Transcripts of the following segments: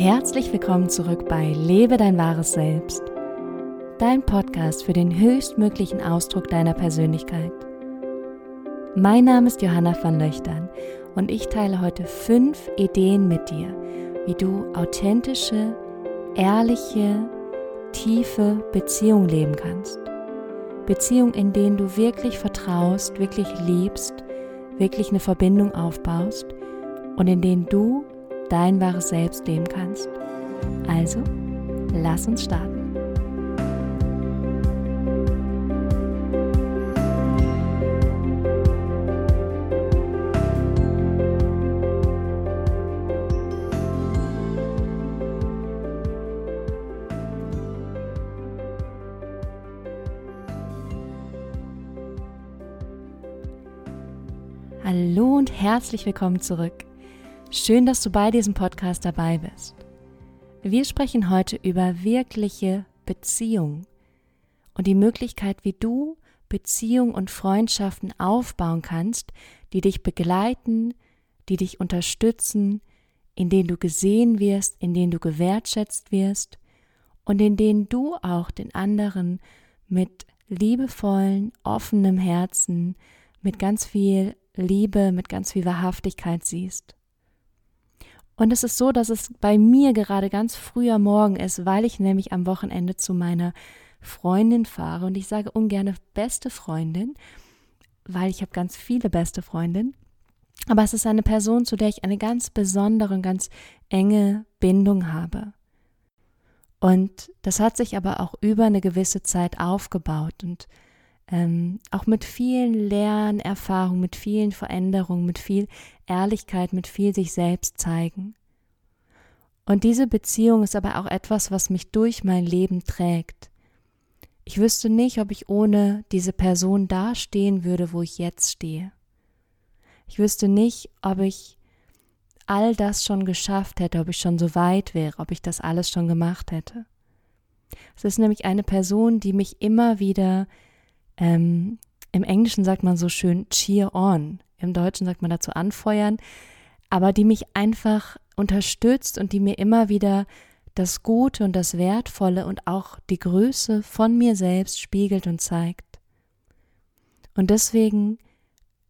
Herzlich willkommen zurück bei Lebe dein wahres Selbst, dein Podcast für den höchstmöglichen Ausdruck deiner Persönlichkeit. Mein Name ist Johanna van Löchtern und ich teile heute fünf Ideen mit dir, wie du authentische, ehrliche, tiefe Beziehungen leben kannst. Beziehungen, in denen du wirklich vertraust, wirklich liebst, wirklich eine Verbindung aufbaust und in denen du dein wahres Selbst leben kannst. Also, lass uns starten. Hallo und herzlich willkommen zurück. Schön, dass du bei diesem Podcast dabei bist. Wir sprechen heute über wirkliche Beziehung und die Möglichkeit, wie du Beziehungen und Freundschaften aufbauen kannst, die dich begleiten, die dich unterstützen, in denen du gesehen wirst, in denen du gewertschätzt wirst und in denen du auch den anderen mit liebevollen, offenem Herzen, mit ganz viel Liebe, mit ganz viel Wahrhaftigkeit siehst. Und es ist so, dass es bei mir gerade ganz früher Morgen ist, weil ich nämlich am Wochenende zu meiner Freundin fahre. Und ich sage ungern beste Freundin, weil ich habe ganz viele beste Freundinnen. Aber es ist eine Person, zu der ich eine ganz besondere und ganz enge Bindung habe. Und das hat sich aber auch über eine gewisse Zeit aufgebaut und ähm, auch mit vielen Lernerfahrungen, mit vielen Veränderungen, mit viel Ehrlichkeit, mit viel sich selbst zeigen. Und diese Beziehung ist aber auch etwas, was mich durch mein Leben trägt. Ich wüsste nicht, ob ich ohne diese Person dastehen würde, wo ich jetzt stehe. Ich wüsste nicht, ob ich all das schon geschafft hätte, ob ich schon so weit wäre, ob ich das alles schon gemacht hätte. Es ist nämlich eine Person, die mich immer wieder ähm, Im Englischen sagt man so schön cheer on, im Deutschen sagt man dazu anfeuern, aber die mich einfach unterstützt und die mir immer wieder das Gute und das Wertvolle und auch die Größe von mir selbst spiegelt und zeigt. Und deswegen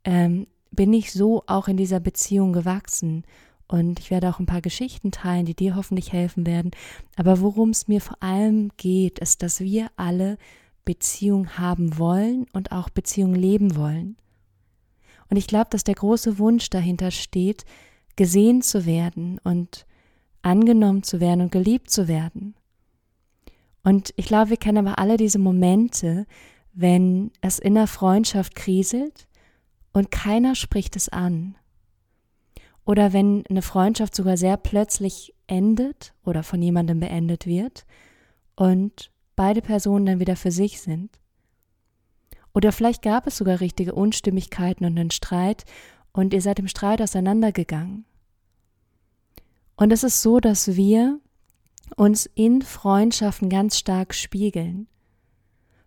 ähm, bin ich so auch in dieser Beziehung gewachsen. Und ich werde auch ein paar Geschichten teilen, die dir hoffentlich helfen werden. Aber worum es mir vor allem geht, ist, dass wir alle Beziehung haben wollen und auch Beziehung leben wollen. Und ich glaube, dass der große Wunsch dahinter steht, gesehen zu werden und angenommen zu werden und geliebt zu werden. Und ich glaube, wir kennen aber alle diese Momente, wenn es in der Freundschaft kriselt und keiner spricht es an. Oder wenn eine Freundschaft sogar sehr plötzlich endet oder von jemandem beendet wird und beide Personen dann wieder für sich sind. Oder vielleicht gab es sogar richtige Unstimmigkeiten und einen Streit und ihr seid im Streit auseinandergegangen. Und es ist so, dass wir uns in Freundschaften ganz stark spiegeln.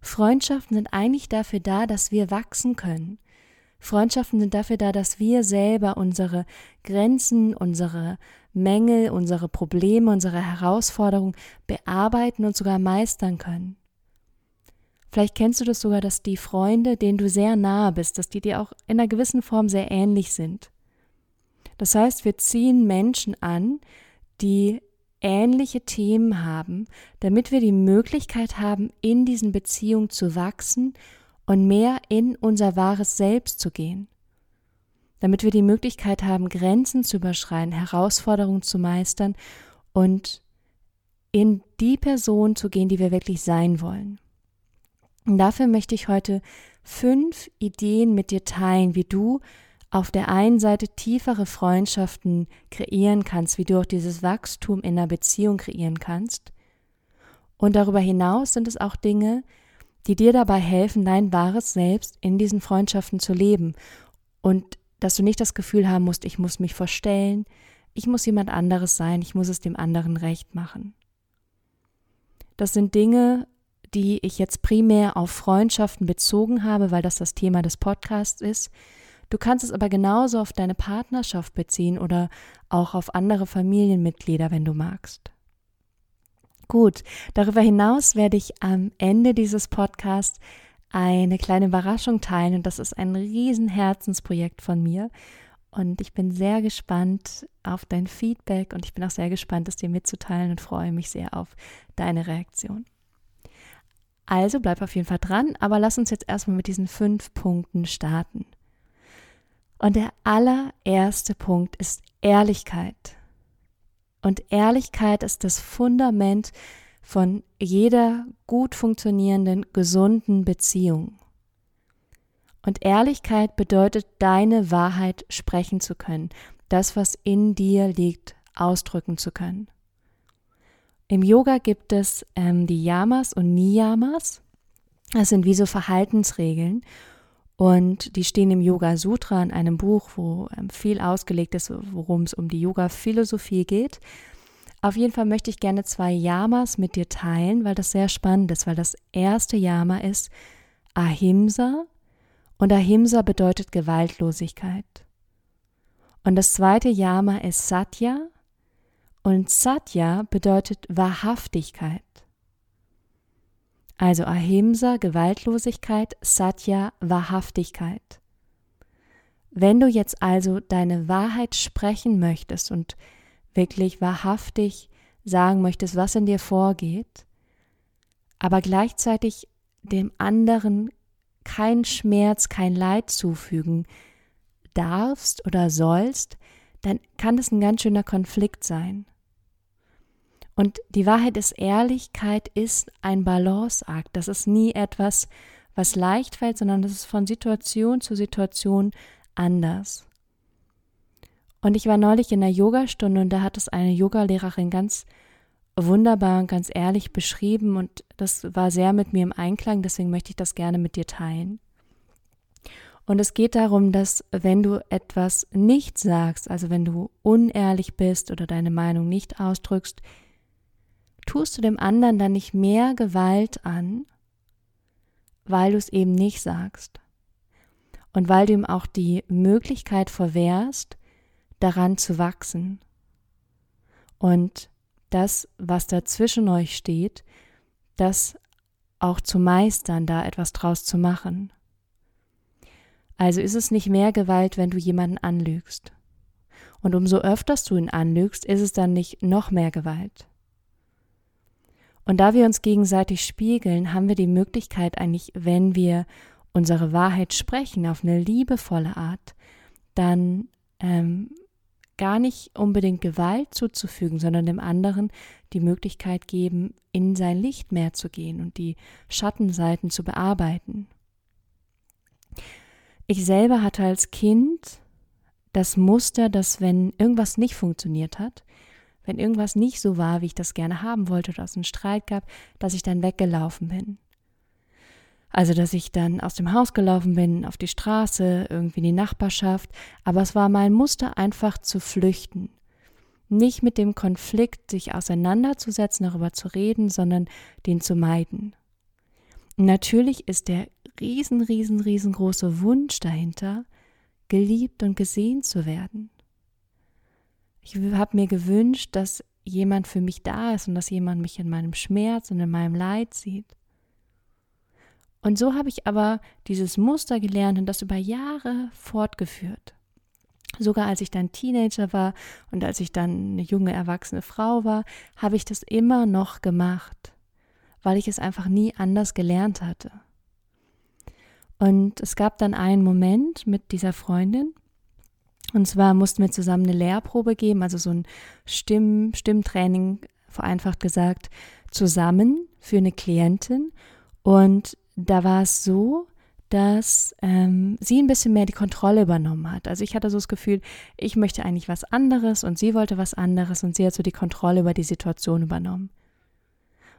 Freundschaften sind eigentlich dafür da, dass wir wachsen können, Freundschaften sind dafür da, dass wir selber unsere Grenzen, unsere Mängel, unsere Probleme, unsere Herausforderungen bearbeiten und sogar meistern können. Vielleicht kennst du das sogar, dass die Freunde, denen du sehr nahe bist, dass die dir auch in einer gewissen Form sehr ähnlich sind. Das heißt, wir ziehen Menschen an, die ähnliche Themen haben, damit wir die Möglichkeit haben, in diesen Beziehungen zu wachsen und mehr in unser wahres Selbst zu gehen, damit wir die Möglichkeit haben, Grenzen zu überschreiten, Herausforderungen zu meistern und in die Person zu gehen, die wir wirklich sein wollen. Und dafür möchte ich heute fünf Ideen mit dir teilen, wie du auf der einen Seite tiefere Freundschaften kreieren kannst, wie du auch dieses Wachstum in einer Beziehung kreieren kannst. Und darüber hinaus sind es auch Dinge, die dir dabei helfen, dein wahres Selbst in diesen Freundschaften zu leben und dass du nicht das Gefühl haben musst, ich muss mich verstellen, ich muss jemand anderes sein, ich muss es dem anderen recht machen. Das sind Dinge, die ich jetzt primär auf Freundschaften bezogen habe, weil das das Thema des Podcasts ist. Du kannst es aber genauso auf deine Partnerschaft beziehen oder auch auf andere Familienmitglieder, wenn du magst. Gut, darüber hinaus werde ich am Ende dieses Podcasts eine kleine Überraschung teilen und das ist ein riesen Herzensprojekt von mir und ich bin sehr gespannt auf dein Feedback und ich bin auch sehr gespannt, es dir mitzuteilen und freue mich sehr auf deine Reaktion. Also bleib auf jeden Fall dran, aber lass uns jetzt erstmal mit diesen fünf Punkten starten. Und der allererste Punkt ist Ehrlichkeit. Und Ehrlichkeit ist das Fundament von jeder gut funktionierenden, gesunden Beziehung. Und Ehrlichkeit bedeutet, deine Wahrheit sprechen zu können, das, was in dir liegt, ausdrücken zu können. Im Yoga gibt es ähm, die Yamas und Niyamas. Das sind wie so Verhaltensregeln. Und die stehen im Yoga Sutra in einem Buch, wo ähm, viel ausgelegt ist, worum es um die Yoga-Philosophie geht. Auf jeden Fall möchte ich gerne zwei Yamas mit dir teilen, weil das sehr spannend ist, weil das erste Yama ist Ahimsa und Ahimsa bedeutet Gewaltlosigkeit. Und das zweite Yama ist Satya und Satya bedeutet Wahrhaftigkeit. Also Ahimsa, Gewaltlosigkeit, Satya, Wahrhaftigkeit. Wenn du jetzt also deine Wahrheit sprechen möchtest und wirklich wahrhaftig sagen möchtest, was in dir vorgeht, aber gleichzeitig dem anderen kein Schmerz, kein Leid zufügen darfst oder sollst, dann kann es ein ganz schöner Konflikt sein. Und die Wahrheit ist, Ehrlichkeit ist ein Balanceakt. Das ist nie etwas, was leicht fällt, sondern das ist von Situation zu Situation anders. Und ich war neulich in einer Yogastunde und da hat es eine Yogalehrerin ganz wunderbar und ganz ehrlich beschrieben und das war sehr mit mir im Einklang, deswegen möchte ich das gerne mit dir teilen. Und es geht darum, dass wenn du etwas nicht sagst, also wenn du unehrlich bist oder deine Meinung nicht ausdrückst, tust du dem anderen dann nicht mehr Gewalt an, weil du es eben nicht sagst. Und weil du ihm auch die Möglichkeit verwehrst, daran zu wachsen. Und das, was da zwischen euch steht, das auch zu meistern, da etwas draus zu machen. Also ist es nicht mehr Gewalt, wenn du jemanden anlügst. Und umso öfters du ihn anlügst, ist es dann nicht noch mehr Gewalt. Und da wir uns gegenseitig spiegeln, haben wir die Möglichkeit eigentlich, wenn wir unsere Wahrheit sprechen auf eine liebevolle Art, dann ähm, gar nicht unbedingt Gewalt zuzufügen, sondern dem anderen die Möglichkeit geben, in sein Licht mehr zu gehen und die Schattenseiten zu bearbeiten. Ich selber hatte als Kind das Muster, dass wenn irgendwas nicht funktioniert hat, wenn irgendwas nicht so war, wie ich das gerne haben wollte oder es einen Streit gab, dass ich dann weggelaufen bin. Also, dass ich dann aus dem Haus gelaufen bin, auf die Straße, irgendwie in die Nachbarschaft, aber es war mein Muster einfach zu flüchten. Nicht mit dem Konflikt sich auseinanderzusetzen, darüber zu reden, sondern den zu meiden. natürlich ist der riesen, riesen, riesengroße Wunsch dahinter, geliebt und gesehen zu werden. Ich habe mir gewünscht, dass jemand für mich da ist und dass jemand mich in meinem Schmerz und in meinem Leid sieht. Und so habe ich aber dieses Muster gelernt und das über Jahre fortgeführt. Sogar als ich dann Teenager war und als ich dann eine junge erwachsene Frau war, habe ich das immer noch gemacht, weil ich es einfach nie anders gelernt hatte. Und es gab dann einen Moment mit dieser Freundin, und zwar mussten wir zusammen eine Lehrprobe geben, also so ein Stimm, Stimmtraining, vereinfacht gesagt, zusammen für eine Klientin. Und da war es so, dass ähm, sie ein bisschen mehr die Kontrolle übernommen hat. Also ich hatte so das Gefühl, ich möchte eigentlich was anderes und sie wollte was anderes und sie hat so die Kontrolle über die Situation übernommen.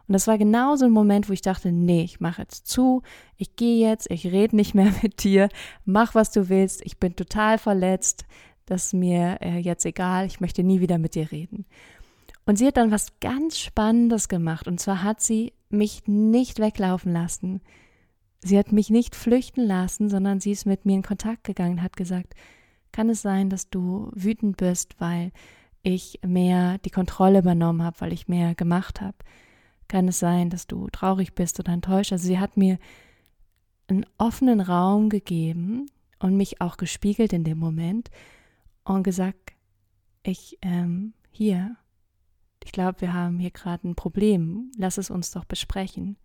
Und das war genau so ein Moment, wo ich dachte, nee, ich mache jetzt zu, ich gehe jetzt, ich rede nicht mehr mit dir, mach was du willst, ich bin total verletzt, das ist mir äh, jetzt egal, ich möchte nie wieder mit dir reden. Und sie hat dann was ganz Spannendes gemacht und zwar hat sie mich nicht weglaufen lassen, sie hat mich nicht flüchten lassen, sondern sie ist mit mir in Kontakt gegangen, hat gesagt, kann es sein, dass du wütend bist, weil ich mehr die Kontrolle übernommen habe, weil ich mehr gemacht habe? Kann es sein, dass du traurig bist oder enttäuscht? Also sie hat mir einen offenen Raum gegeben und mich auch gespiegelt in dem Moment und gesagt, ich, ähm, hier, ich glaube, wir haben hier gerade ein Problem, lass es uns doch besprechen.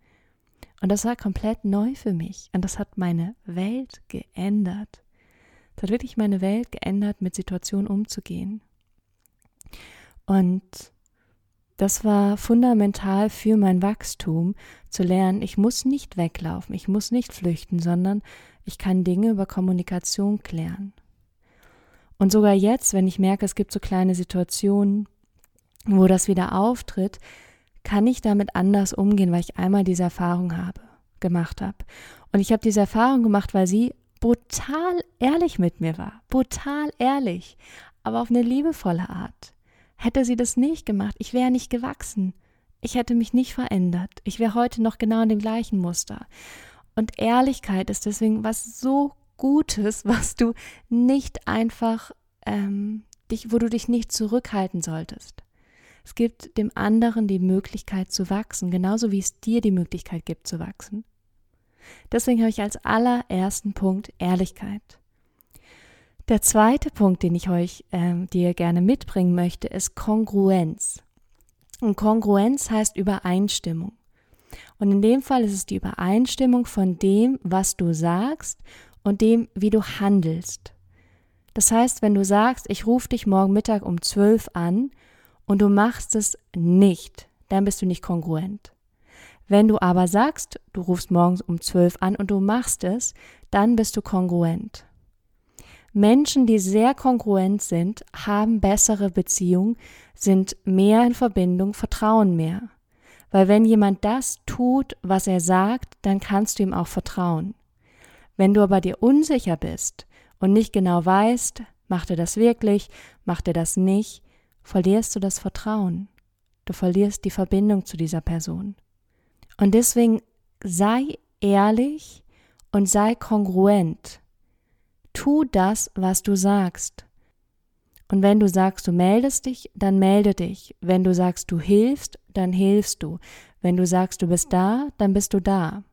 Und das war komplett neu für mich und das hat meine Welt geändert. Das hat wirklich meine Welt geändert, mit Situationen umzugehen. Und das war fundamental für mein Wachstum, zu lernen, ich muss nicht weglaufen, ich muss nicht flüchten, sondern ich kann Dinge über Kommunikation klären. Und sogar jetzt, wenn ich merke, es gibt so kleine Situationen, wo das wieder auftritt, kann ich damit anders umgehen, weil ich einmal diese Erfahrung habe, gemacht habe. Und ich habe diese Erfahrung gemacht, weil sie brutal ehrlich mit mir war. Brutal ehrlich, aber auf eine liebevolle Art. Hätte sie das nicht gemacht, ich wäre nicht gewachsen. Ich hätte mich nicht verändert. Ich wäre heute noch genau in dem gleichen Muster. Und Ehrlichkeit ist deswegen was so Gutes, was du nicht einfach, ähm, dich, wo du dich nicht zurückhalten solltest. Es gibt dem anderen die Möglichkeit zu wachsen, genauso wie es dir die Möglichkeit gibt zu wachsen. Deswegen habe ich als allerersten Punkt Ehrlichkeit. Der zweite Punkt, den ich euch äh, dir gerne mitbringen möchte, ist Kongruenz. Und Kongruenz heißt Übereinstimmung. Und in dem Fall ist es die Übereinstimmung von dem, was du sagst und dem, wie du handelst. Das heißt, wenn du sagst, ich rufe dich morgen Mittag um 12 an und du machst es nicht, dann bist du nicht kongruent. Wenn du aber sagst, du rufst morgens um 12 an und du machst es, dann bist du kongruent. Menschen, die sehr kongruent sind, haben bessere Beziehungen, sind mehr in Verbindung, vertrauen mehr. Weil wenn jemand das tut, was er sagt, dann kannst du ihm auch vertrauen. Wenn du aber dir unsicher bist und nicht genau weißt, macht er das wirklich, macht er das nicht, verlierst du das Vertrauen. Du verlierst die Verbindung zu dieser Person. Und deswegen sei ehrlich und sei kongruent. Tu das, was du sagst. Und wenn du sagst, du meldest dich, dann melde dich. Wenn du sagst, du hilfst, dann hilfst du. Wenn du sagst, du bist da, dann bist du da.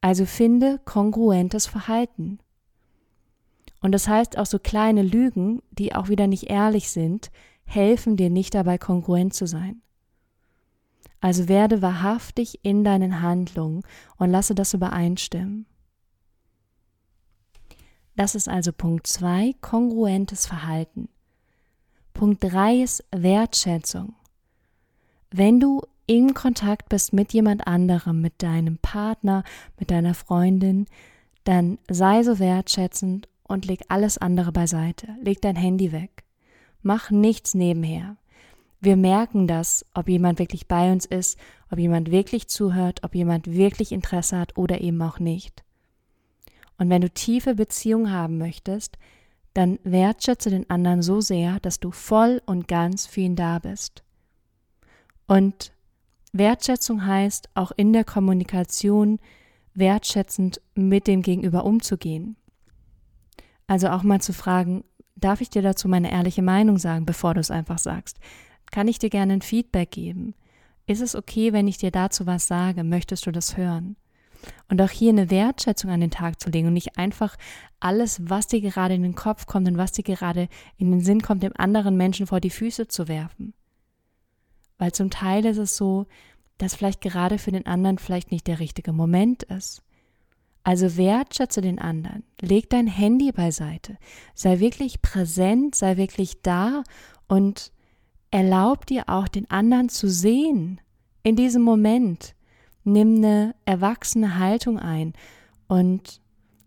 Also finde kongruentes Verhalten. Und das heißt auch so kleine Lügen, die auch wieder nicht ehrlich sind, helfen dir nicht dabei, kongruent zu sein. Also werde wahrhaftig in deinen Handlungen und lasse das übereinstimmen. Das ist also Punkt 2, kongruentes Verhalten. Punkt 3 ist Wertschätzung. Wenn du in Kontakt bist mit jemand anderem, mit deinem Partner, mit deiner Freundin, dann sei so wertschätzend und leg alles andere beiseite. Leg dein Handy weg. Mach nichts nebenher. Wir merken das, ob jemand wirklich bei uns ist, ob jemand wirklich zuhört, ob jemand wirklich Interesse hat oder eben auch nicht. Und wenn du tiefe Beziehungen haben möchtest, dann wertschätze den anderen so sehr, dass du voll und ganz für ihn da bist. Und Wertschätzung heißt auch in der Kommunikation wertschätzend mit dem Gegenüber umzugehen. Also auch mal zu fragen, darf ich dir dazu meine ehrliche Meinung sagen, bevor du es einfach sagst? Kann ich dir gerne ein Feedback geben? Ist es okay, wenn ich dir dazu was sage? Möchtest du das hören? Und auch hier eine Wertschätzung an den Tag zu legen und nicht einfach alles, was dir gerade in den Kopf kommt und was dir gerade in den Sinn kommt, dem anderen Menschen vor die Füße zu werfen. Weil zum Teil ist es so, dass vielleicht gerade für den anderen vielleicht nicht der richtige Moment ist. Also wertschätze den anderen, leg dein Handy beiseite, sei wirklich präsent, sei wirklich da und erlaub dir auch den anderen zu sehen in diesem Moment nimm eine erwachsene Haltung ein. Und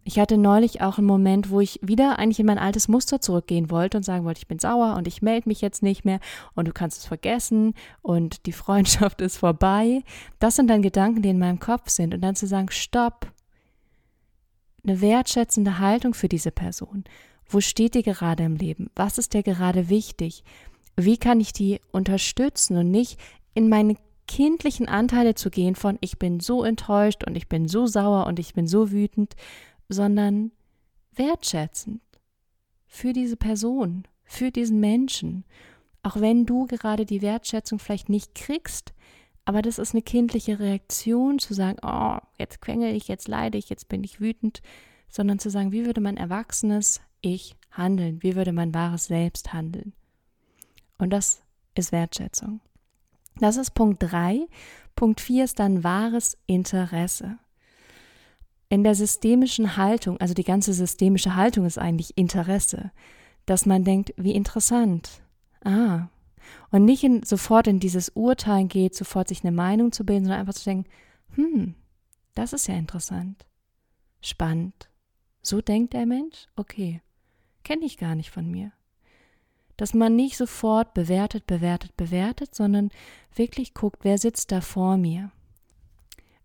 ich hatte neulich auch einen Moment, wo ich wieder eigentlich in mein altes Muster zurückgehen wollte und sagen wollte, ich bin sauer und ich melde mich jetzt nicht mehr und du kannst es vergessen und die Freundschaft ist vorbei. Das sind dann Gedanken, die in meinem Kopf sind. Und dann zu sagen, stopp, eine wertschätzende Haltung für diese Person. Wo steht die gerade im Leben? Was ist dir gerade wichtig? Wie kann ich die unterstützen und nicht in meine kindlichen Anteile zu gehen von ich bin so enttäuscht und ich bin so sauer und ich bin so wütend, sondern wertschätzend für diese Person, für diesen Menschen. Auch wenn du gerade die Wertschätzung vielleicht nicht kriegst, aber das ist eine kindliche Reaktion zu sagen, oh, jetzt quengel ich, jetzt leide ich, jetzt bin ich wütend, sondern zu sagen, wie würde mein erwachsenes Ich handeln? Wie würde mein wahres Selbst handeln? Und das ist Wertschätzung. Das ist Punkt 3. Punkt 4 ist dann wahres Interesse. In der systemischen Haltung, also die ganze systemische Haltung ist eigentlich Interesse, dass man denkt, wie interessant. Ah. Und nicht in, sofort in dieses Urteil geht, sofort sich eine Meinung zu bilden, sondern einfach zu denken, hm, das ist ja interessant. Spannend. So denkt der Mensch? Okay. Kenne ich gar nicht von mir dass man nicht sofort bewertet, bewertet, bewertet, sondern wirklich guckt, wer sitzt da vor mir.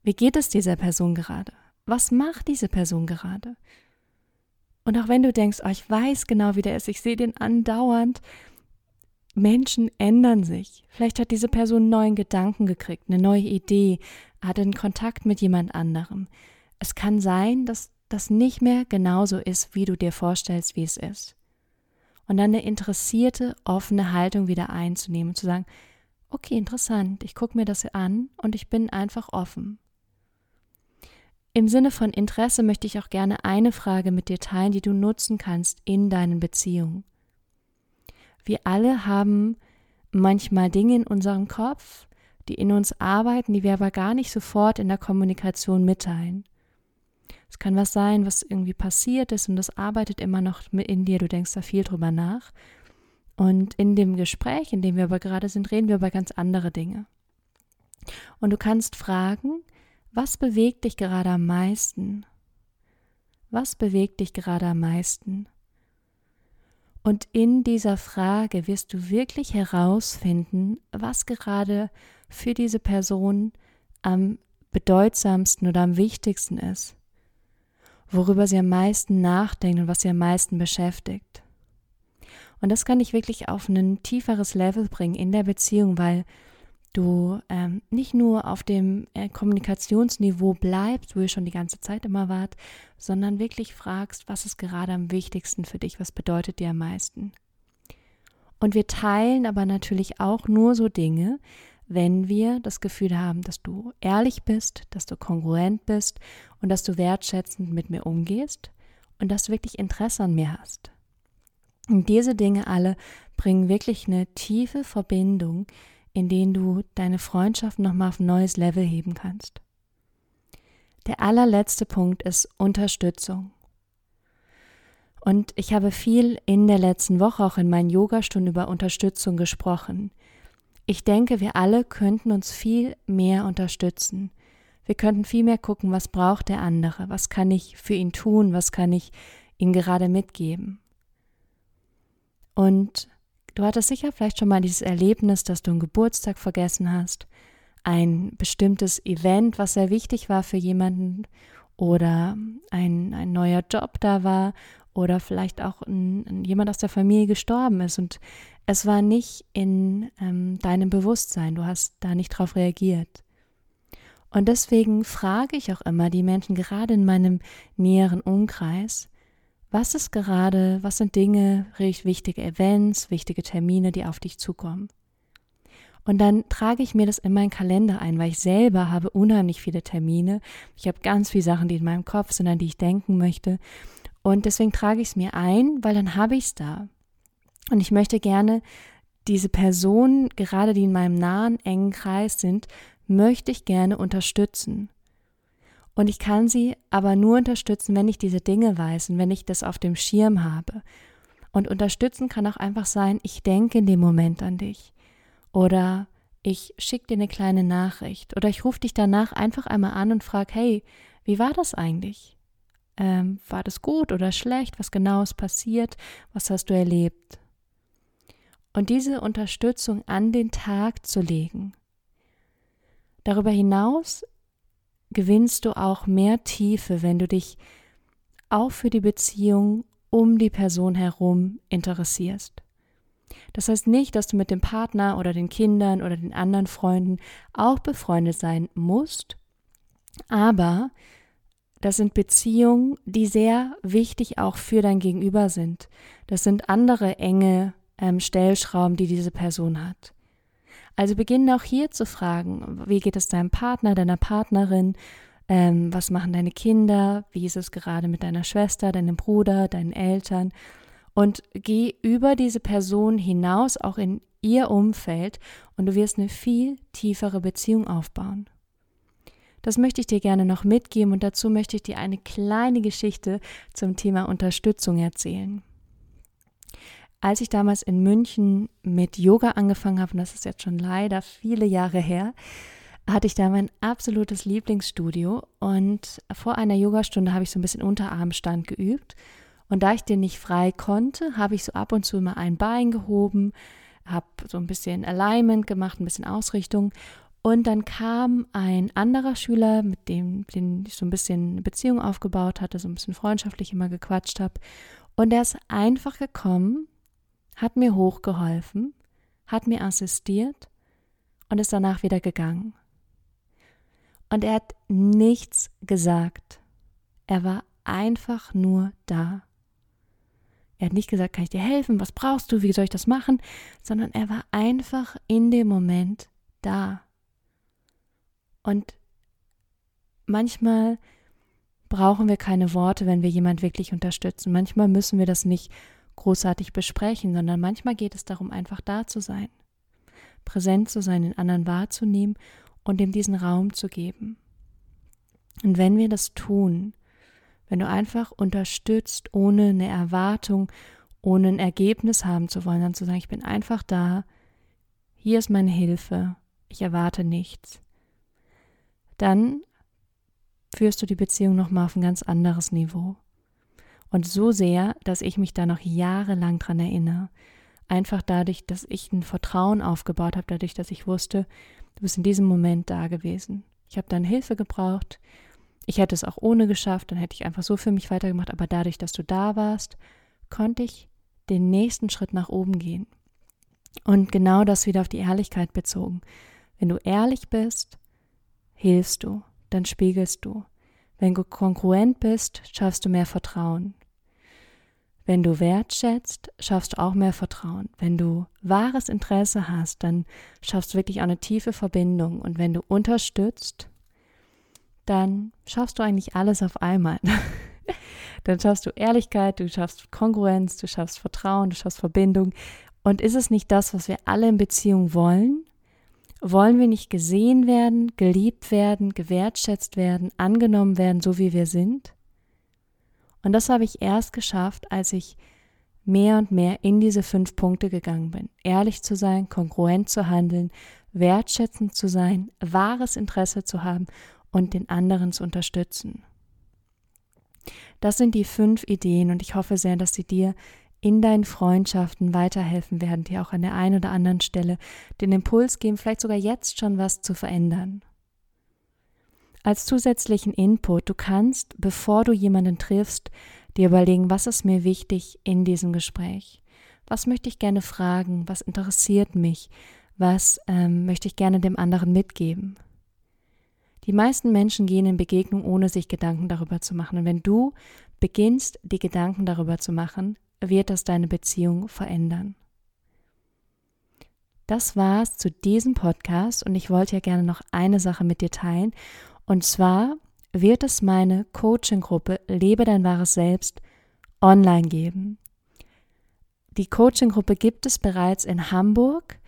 Wie geht es dieser Person gerade? Was macht diese Person gerade? Und auch wenn du denkst, oh, ich weiß genau, wie der ist, ich sehe den andauernd, Menschen ändern sich. Vielleicht hat diese Person neuen Gedanken gekriegt, eine neue Idee, hat einen Kontakt mit jemand anderem. Es kann sein, dass das nicht mehr genauso ist, wie du dir vorstellst, wie es ist und dann eine interessierte, offene Haltung wieder einzunehmen und zu sagen, okay, interessant, ich gucke mir das an und ich bin einfach offen. Im Sinne von Interesse möchte ich auch gerne eine Frage mit dir teilen, die du nutzen kannst in deinen Beziehungen. Wir alle haben manchmal Dinge in unserem Kopf, die in uns arbeiten, die wir aber gar nicht sofort in der Kommunikation mitteilen. Es kann was sein, was irgendwie passiert ist und das arbeitet immer noch in dir. Du denkst da viel drüber nach. Und in dem Gespräch, in dem wir aber gerade sind, reden wir über ganz andere Dinge. Und du kannst fragen, was bewegt dich gerade am meisten? Was bewegt dich gerade am meisten? Und in dieser Frage wirst du wirklich herausfinden, was gerade für diese Person am bedeutsamsten oder am wichtigsten ist worüber sie am meisten nachdenkt und was sie am meisten beschäftigt. Und das kann dich wirklich auf ein tieferes Level bringen in der Beziehung, weil du ähm, nicht nur auf dem äh, Kommunikationsniveau bleibst, wo ihr schon die ganze Zeit immer wart, sondern wirklich fragst, was ist gerade am wichtigsten für dich, was bedeutet dir am meisten. Und wir teilen aber natürlich auch nur so Dinge, wenn wir das Gefühl haben, dass du ehrlich bist, dass du kongruent bist und dass du wertschätzend mit mir umgehst und dass du wirklich Interesse an mir hast. Und diese Dinge alle bringen wirklich eine tiefe Verbindung, in denen du deine Freundschaft nochmal auf ein neues Level heben kannst. Der allerletzte Punkt ist Unterstützung. Und ich habe viel in der letzten Woche auch in meinen Yogastunden über Unterstützung gesprochen. Ich denke, wir alle könnten uns viel mehr unterstützen. Wir könnten viel mehr gucken, was braucht der andere, was kann ich für ihn tun, was kann ich ihm gerade mitgeben. Und du hattest sicher vielleicht schon mal dieses Erlebnis, dass du einen Geburtstag vergessen hast, ein bestimmtes Event, was sehr wichtig war für jemanden oder ein, ein neuer Job da war oder vielleicht auch ein, jemand aus der Familie gestorben ist und es war nicht in ähm, deinem Bewusstsein, du hast da nicht drauf reagiert. Und deswegen frage ich auch immer die Menschen, gerade in meinem näheren Umkreis, was ist gerade, was sind Dinge, wichtige Events, wichtige Termine, die auf dich zukommen. Und dann trage ich mir das in meinen Kalender ein, weil ich selber habe unheimlich viele Termine. Ich habe ganz viele Sachen, die in meinem Kopf sind, an die ich denken möchte. Und deswegen trage ich es mir ein, weil dann habe ich es da. Und ich möchte gerne diese Personen, gerade die in meinem nahen, engen Kreis sind, möchte ich gerne unterstützen. Und ich kann sie aber nur unterstützen, wenn ich diese Dinge weiß und wenn ich das auf dem Schirm habe. Und unterstützen kann auch einfach sein, ich denke in dem Moment an dich. Oder ich schicke dir eine kleine Nachricht. Oder ich rufe dich danach einfach einmal an und frage, hey, wie war das eigentlich? Ähm, war das gut oder schlecht? Was genau ist passiert? Was hast du erlebt? Und diese Unterstützung an den Tag zu legen. Darüber hinaus gewinnst du auch mehr Tiefe, wenn du dich auch für die Beziehung um die Person herum interessierst. Das heißt nicht, dass du mit dem Partner oder den Kindern oder den anderen Freunden auch befreundet sein musst, aber das sind Beziehungen, die sehr wichtig auch für dein Gegenüber sind. Das sind andere enge ähm, Stellschrauben, die diese Person hat. Also beginne auch hier zu fragen, wie geht es deinem Partner, deiner Partnerin, ähm, was machen deine Kinder, wie ist es gerade mit deiner Schwester, deinem Bruder, deinen Eltern und geh über diese Person hinaus auch in ihr Umfeld und du wirst eine viel tiefere Beziehung aufbauen. Das möchte ich dir gerne noch mitgeben und dazu möchte ich dir eine kleine Geschichte zum Thema Unterstützung erzählen. Als ich damals in München mit Yoga angefangen habe, und das ist jetzt schon leider viele Jahre her, hatte ich da mein absolutes Lieblingsstudio. Und vor einer Yogastunde habe ich so ein bisschen Unterarmstand geübt. Und da ich den nicht frei konnte, habe ich so ab und zu mal ein Bein gehoben, habe so ein bisschen Alignment gemacht, ein bisschen Ausrichtung. Und dann kam ein anderer Schüler, mit dem den ich so ein bisschen eine Beziehung aufgebaut hatte, so ein bisschen freundschaftlich immer gequatscht habe. Und der ist einfach gekommen, hat mir hochgeholfen, hat mir assistiert und ist danach wieder gegangen. Und er hat nichts gesagt. Er war einfach nur da. Er hat nicht gesagt, kann ich dir helfen, was brauchst du, wie soll ich das machen, sondern er war einfach in dem Moment da. Und manchmal brauchen wir keine Worte, wenn wir jemand wirklich unterstützen. Manchmal müssen wir das nicht großartig besprechen, sondern manchmal geht es darum, einfach da zu sein, präsent zu sein, den anderen wahrzunehmen und ihm diesen Raum zu geben. Und wenn wir das tun, wenn du einfach unterstützt, ohne eine Erwartung, ohne ein Ergebnis haben zu wollen, dann zu sagen, ich bin einfach da, hier ist meine Hilfe, ich erwarte nichts, dann führst du die Beziehung nochmal auf ein ganz anderes Niveau. Und so sehr, dass ich mich da noch jahrelang dran erinnere. Einfach dadurch, dass ich ein Vertrauen aufgebaut habe, dadurch, dass ich wusste, du bist in diesem Moment da gewesen. Ich habe dann Hilfe gebraucht. Ich hätte es auch ohne geschafft, dann hätte ich einfach so für mich weitergemacht. Aber dadurch, dass du da warst, konnte ich den nächsten Schritt nach oben gehen. Und genau das wieder auf die Ehrlichkeit bezogen. Wenn du ehrlich bist, hilfst du, dann spiegelst du. Wenn du kongruent bist, schaffst du mehr Vertrauen. Wenn du wertschätzt, schaffst du auch mehr Vertrauen. Wenn du wahres Interesse hast, dann schaffst du wirklich auch eine tiefe Verbindung. Und wenn du unterstützt, dann schaffst du eigentlich alles auf einmal. dann schaffst du Ehrlichkeit, du schaffst Kongruenz, du schaffst Vertrauen, du schaffst Verbindung. Und ist es nicht das, was wir alle in Beziehung wollen? Wollen wir nicht gesehen werden, geliebt werden, gewertschätzt werden, angenommen werden, so wie wir sind? Und das habe ich erst geschafft, als ich mehr und mehr in diese fünf Punkte gegangen bin. Ehrlich zu sein, kongruent zu handeln, wertschätzend zu sein, wahres Interesse zu haben und den anderen zu unterstützen. Das sind die fünf Ideen und ich hoffe sehr, dass sie dir in deinen Freundschaften weiterhelfen werden, dir auch an der einen oder anderen Stelle den Impuls geben, vielleicht sogar jetzt schon was zu verändern als zusätzlichen Input, du kannst, bevor du jemanden triffst, dir überlegen, was ist mir wichtig in diesem Gespräch? Was möchte ich gerne fragen? Was interessiert mich? Was ähm, möchte ich gerne dem anderen mitgeben? Die meisten Menschen gehen in Begegnung, ohne sich Gedanken darüber zu machen. Und wenn du beginnst, die Gedanken darüber zu machen, wird das deine Beziehung verändern. Das war's zu diesem Podcast und ich wollte ja gerne noch eine Sache mit dir teilen. Und zwar wird es meine Coaching-Gruppe Lebe dein wahres Selbst online geben. Die Coaching-Gruppe gibt es bereits in Hamburg,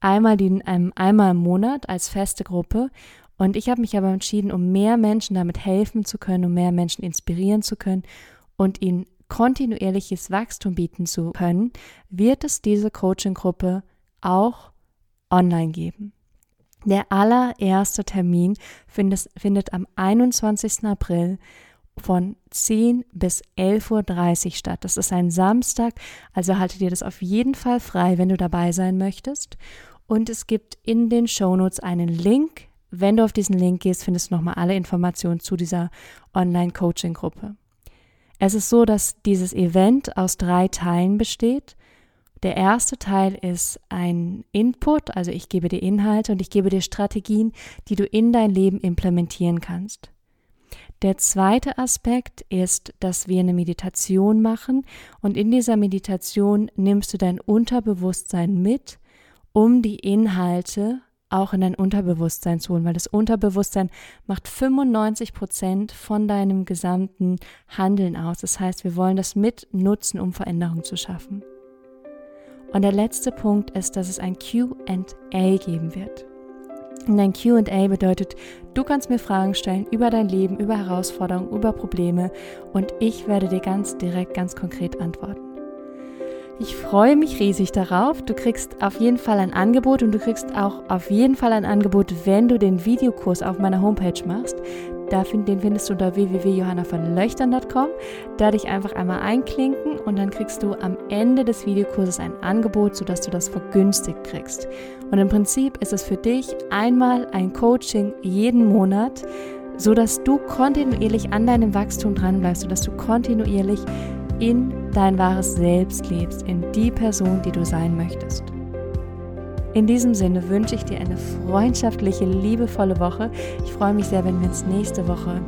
einmal, die, ähm, einmal im Monat als feste Gruppe. Und ich habe mich aber entschieden, um mehr Menschen damit helfen zu können, um mehr Menschen inspirieren zu können und ihnen kontinuierliches Wachstum bieten zu können, wird es diese Coaching-Gruppe auch online geben. Der allererste Termin findet, findet am 21. April von 10 bis 11.30 Uhr statt. Das ist ein Samstag, also halte dir das auf jeden Fall frei, wenn du dabei sein möchtest. Und es gibt in den Shownotes einen Link. Wenn du auf diesen Link gehst, findest du nochmal alle Informationen zu dieser Online-Coaching-Gruppe. Es ist so, dass dieses Event aus drei Teilen besteht. Der erste Teil ist ein Input, also ich gebe dir Inhalte und ich gebe dir Strategien, die du in dein Leben implementieren kannst. Der zweite Aspekt ist, dass wir eine Meditation machen und in dieser Meditation nimmst du dein Unterbewusstsein mit, um die Inhalte auch in dein Unterbewusstsein zu holen, weil das Unterbewusstsein macht 95 Prozent von deinem gesamten Handeln aus. Das heißt, wir wollen das mit nutzen, um Veränderung zu schaffen. Und der letzte Punkt ist, dass es ein QA geben wird. Und ein QA bedeutet, du kannst mir Fragen stellen über dein Leben, über Herausforderungen, über Probleme und ich werde dir ganz direkt, ganz konkret antworten. Ich freue mich riesig darauf. Du kriegst auf jeden Fall ein Angebot und du kriegst auch auf jeden Fall ein Angebot, wenn du den Videokurs auf meiner Homepage machst. Den findest du unter www.johannavonlöchtern.com. Da dich einfach einmal einklinken und dann kriegst du am Ende des Videokurses ein Angebot, sodass du das vergünstigt kriegst. Und im Prinzip ist es für dich einmal ein Coaching jeden Monat, sodass du kontinuierlich an deinem Wachstum dran bleibst, sodass du kontinuierlich in dein wahres Selbst lebst, in die Person, die du sein möchtest. In diesem Sinne wünsche ich dir eine freundschaftliche, liebevolle Woche. Ich freue mich sehr, wenn wir uns nächste Woche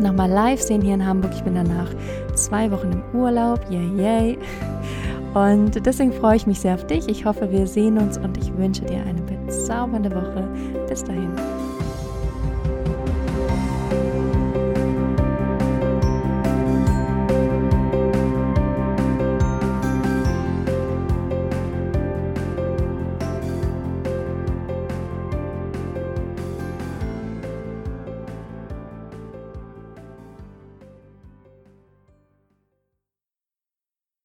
nochmal live sehen hier in Hamburg. Ich bin danach zwei Wochen im Urlaub. Yay, yay. Und deswegen freue ich mich sehr auf dich. Ich hoffe, wir sehen uns und ich wünsche dir eine bezaubernde Woche. Bis dahin.